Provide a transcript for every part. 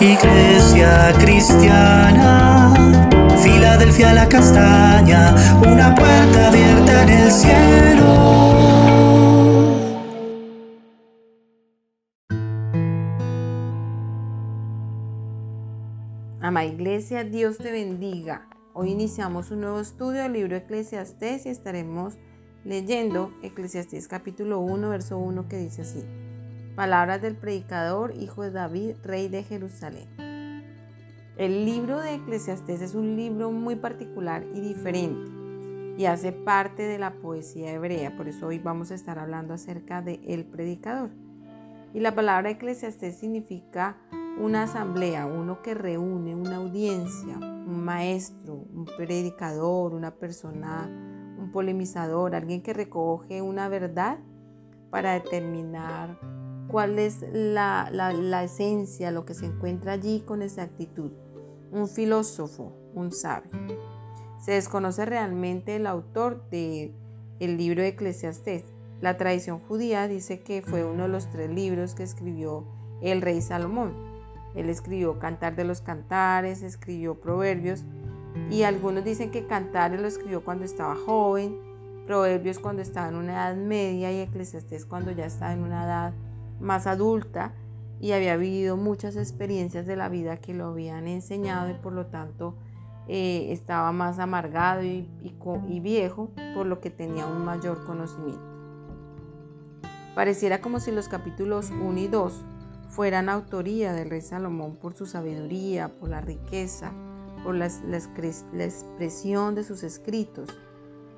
Iglesia cristiana, Filadelfia la castaña, una puerta abierta en el cielo. Ama Iglesia, Dios te bendiga. Hoy iniciamos un nuevo estudio del libro Eclesiastés y estaremos leyendo Eclesiastés capítulo 1, verso 1 que dice así. Palabras del predicador, hijo de David, rey de Jerusalén. El libro de Eclesiastés es un libro muy particular y diferente y hace parte de la poesía hebrea, por eso hoy vamos a estar hablando acerca de el predicador. Y la palabra Eclesiastés significa una asamblea, uno que reúne una audiencia, un maestro, un predicador, una persona, un polemizador, alguien que recoge una verdad para determinar cuál es la, esencia, lo que se encuentra allí con exactitud. Un filósofo, un sabio. Se desconoce realmente el autor del el libro de Eclesiastés. La tradición judía dice que fue uno de los tres libros que escribió el rey Salomón. Él escribió Cantar de los Cantares, escribió Proverbios y algunos dicen que Cantares lo escribió cuando estaba joven, Proverbios cuando estaba en una edad media y Eclesiastés cuando ya estaba en una edad más adulta y había vivido muchas experiencias de la vida que lo habían enseñado y por lo tanto eh, estaba más amargado y, viejo, por lo que tenía un mayor conocimiento. Pareciera como si los capítulos 1 y 2 fueran autoría del rey Salomón por su sabiduría, por la riqueza, por la, expresión de sus escritos,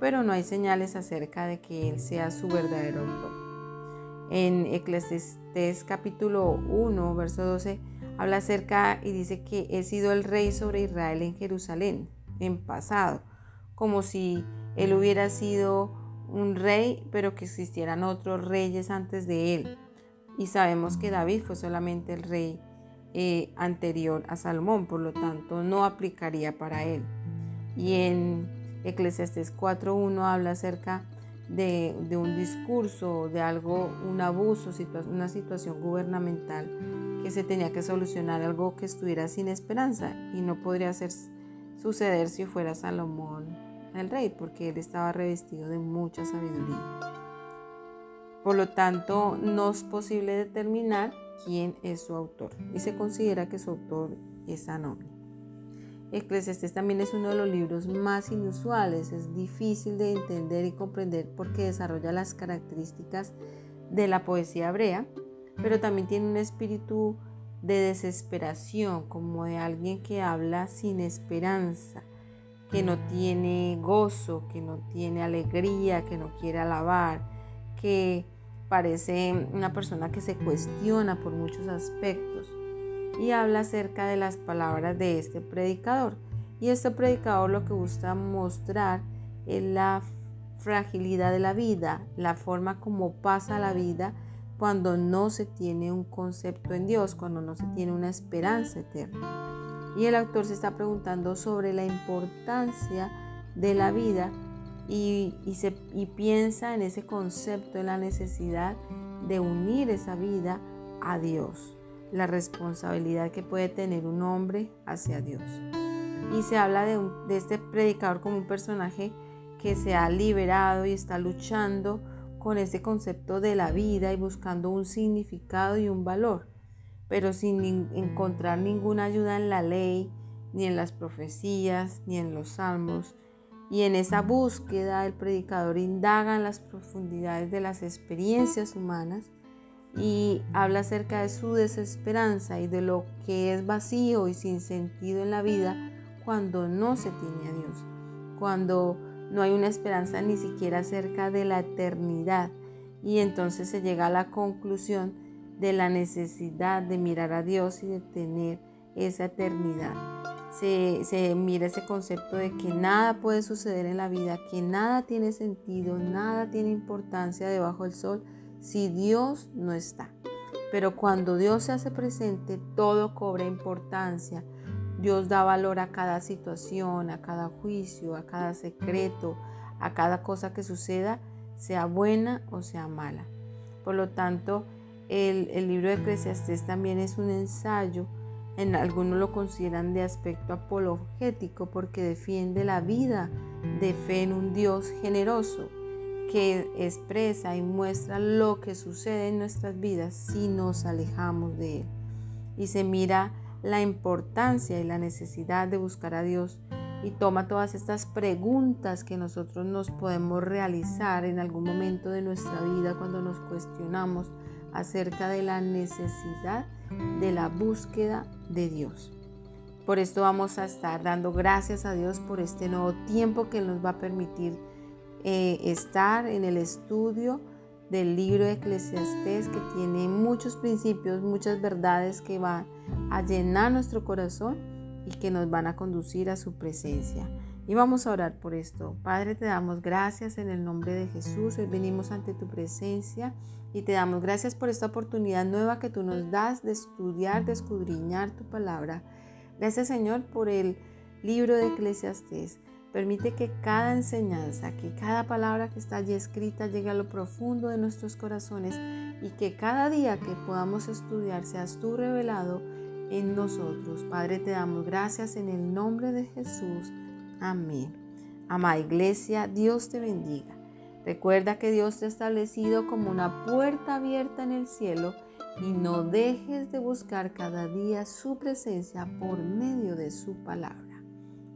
pero no hay señales acerca de que él sea su verdadero autor. En Eclesiastés capítulo 1, verso 12, habla acerca y dice que he sido el rey sobre Israel en Jerusalén, en pasado, como si él hubiera sido un rey, pero que existieran otros reyes antes de él y sabemos que David fue solamente el rey eh, anterior a Salomón, por lo tanto no aplicaría para él. Y en Eclesiastes 4.1 habla acerca de, un discurso, de algo, un abuso, una situación gubernamental que se tenía que solucionar, algo que estuviera sin esperanza y no podría ser, suceder si fuera Salomón el rey, porque él estaba revestido de mucha sabiduría. Por lo tanto, no es posible determinar quién es su autor y se considera que su autor es anónimo. Eclesiastes también es uno de los libros más inusuales, es difícil de entender y comprender porque desarrolla las características de la poesía hebrea, pero también tiene un espíritu de desesperación, como de alguien que habla sin esperanza, que no tiene gozo, que no tiene alegría, que no quiere alabar, que parece una persona que se cuestiona por muchos aspectos y habla acerca de las palabras de este predicador. Y este predicador lo que busca mostrar es la fragilidad de la vida, la forma como pasa la vida cuando no se tiene un concepto en Dios, cuando no se tiene una esperanza eterna. Y el autor se está preguntando sobre la importancia de la vida y, se, piensa en ese concepto, en la necesidad de unir esa vida a Dios, la responsabilidad que puede tener un hombre hacia Dios. Y se habla de, este predicador como un personaje que se ha liberado y está luchando con ese concepto de la vida y buscando un significado y un valor, pero sin encontrar ninguna ayuda en la ley, ni en las profecías, ni en los salmos, y en esa búsqueda el predicador indaga en las profundidades de las experiencias humanas y habla acerca de su desesperanza y de lo que es vacío y sin sentido en la vida cuando no se tiene a Dios, cuando no hay una esperanza ni siquiera acerca de la eternidad. Y entonces se llega a la conclusión de la necesidad de mirar a Dios y de tener esa eternidad se, mira ese concepto de que nada puede suceder en la vida, que nada tiene sentido, nada tiene importancia debajo del sol si Dios no está. Pero cuando Dios se hace presente, todo cobra importancia. Dios da valor a cada situación, a cada juicio, a cada secreto, a cada cosa que suceda, sea buena o sea mala. Por lo tanto, el, libro de Eclesiastés también es un ensayo En algunos lo consideran de aspecto apologético porque defiende la vida de fe en un Dios generoso que expresa y muestra lo que sucede en nuestras vidas si nos alejamos de Él. Y se mira la importancia y la necesidad de buscar a Dios y toma todas estas preguntas que nosotros nos podemos realizar en algún momento de nuestra vida cuando nos cuestionamos acerca de la necesidad de la búsqueda de Dios. Por esto vamos a estar dando gracias a Dios por este nuevo tiempo que nos va a permitir eh, estar en el estudio del libro de Eclesiastés que tiene muchos principios, muchas verdades que van a llenar nuestro corazón y que nos van a conducir a su presencia. Y vamos a orar por esto. Padre, te damos gracias en el nombre de Jesús. Hoy venimos ante tu presencia y te damos gracias por esta oportunidad nueva que tú nos das de estudiar, de escudriñar tu palabra. Gracias Señor por el libro de Eclesiastés. Permite que cada enseñanza, que cada palabra que está allí escrita llegue a lo profundo de nuestros corazones y que cada día que podamos estudiar seas tú revelado en nosotros. Padre, te damos gracias en el nombre de Jesús. Amén. Amada iglesia, Dios te bendiga. Recuerda que Dios te ha establecido como una puerta abierta en el cielo y no dejes de buscar cada día su presencia por medio de su palabra.